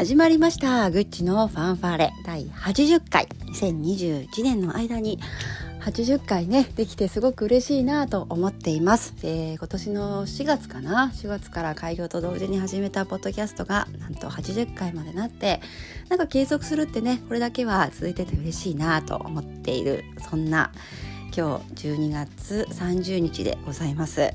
始まりました。グッチのファンファーレ。第80回。2021年の間に80回ねできてすごく嬉しいなと思っています、えー、今年の4月かな？4月から開業と同時に始めたポッドキャストがなんと80回までなってなんか継続するってねこれだけは続いてて嬉しいなと思っている。そんな今日12月30日でございます。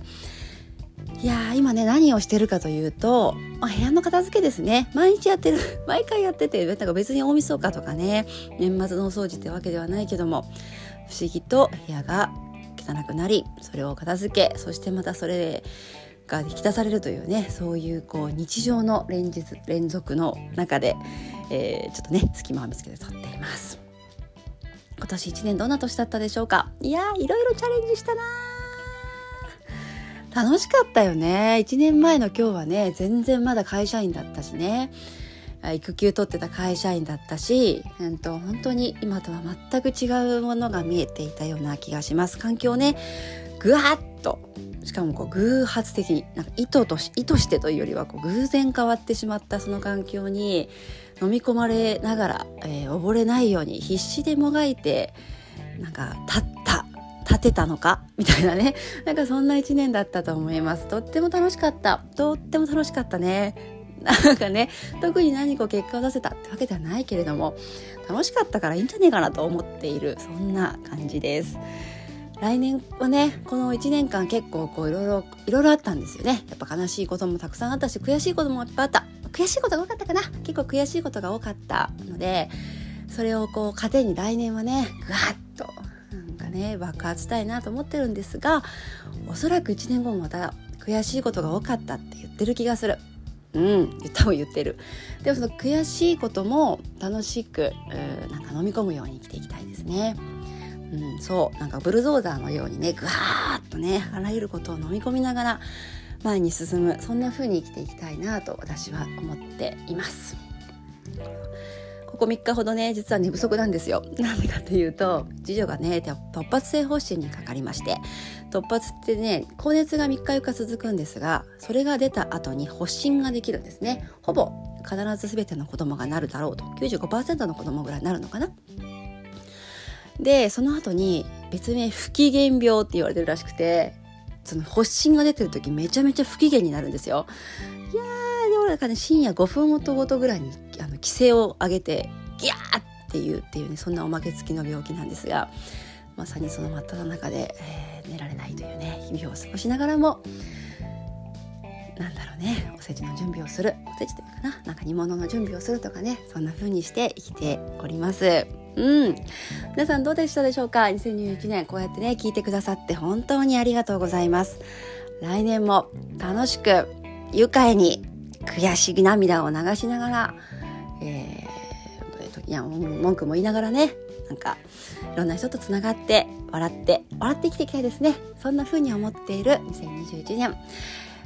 いや今ね何をしてるかというと、まあ、部屋の片付けですね。毎日やってる。毎回やっててなんか別に大晦日とかね年末のお掃除ってわけではないけども不思議と部屋が汚くなりそれを片付けそしてまたそれが引き出されるというねそういうこう日常の連日連続の中で、えー、ちょっとね隙間を見つけて撮っています。今年1年どんな年だったでしょうか？いやいろいろチャレンジしたな楽しかったよね。1年前の今日はね全然まだ会社員だったしね。育休取ってた会社員だったし、えー、と本当に今とは全く違うものが見えていたような気がします。環境ねぐわっと。しかもこう偶発的になんか意図とし意図してというよりはこう偶然変わってしまったその環境に飲み込まれながら、えー、溺れないように必死でもがいてなんか立った立てたのか？みたいなね。なんかそんな一年だったと思います。とっても楽しかった。とっても楽しかったね。なんかね特に何か結果を出せたってわけではないけれども楽しかったからいいんじゃねえかなと思っている。そんな感じです。来年はねこの1年間結構こういろいろいろいろあったんですよね。やっぱ悲しいこともたくさんあったし悔しいこともいっぱいあった。悔しいことが多かったかな。結構悔しいことが多かったのでそれをこう糧に来年はねぐわっね爆発したいなと思ってるんですがおそらく1年後もまた悔しいことが多かったって言ってる気がする。うん多分言ってる。でもその悔しいことも楽しくなんか飲み込むように生きていきたいですね。うん、そうなんかブルドーザーのようにねぐわーっとねあらゆることを飲み込みながら前に進むそんな風に生きていきたいなと私は思っています。ここ3日ほどね実は寝不足なんですよ。なんでかというと次女がね突発性発疹にかかりまして突発ってね高熱が3日4日続くんですがそれが出た後に発疹ができるんですね。ほぼ必ず全ての子供がなるだろうと。95%の子供ぐらいになるのかな。でその後に別名不機嫌病って言われてるらしくてその発疹が出てる時めちゃめちゃ不機嫌になるんですよ。いやーでもなんかね深夜5分ごとごとぐらいに規制を上げてギャーっていうっていうねそんなおまけ付きの病気なんですがまさにその真っ只中で、えー、寝られないというね日々を過ごしながらもなんだろうねおせちの準備をする。おせちというかななんか煮物の準備をするとかねそんな風にして生きております。うん。皆さんどうでしたでしょうか？2021年こうやってね聞いてくださって本当にありがとうございます。来年も楽しく愉快に悔しい涙を流しながら、えー、いや文句も言いながらねなんかいろんな人とつながって笑って笑って生きていきたいですね。そんな風に思っている2021年。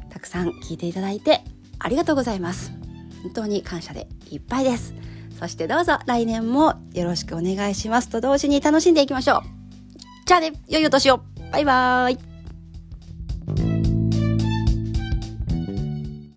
たくさん聞いていただいてありがとうございます。本当に感謝でいっぱいです。そしてどうぞ来年もよろしくお願いします。と同時に楽しんでいきましょう。じゃあね良いお年を。バイバーイ。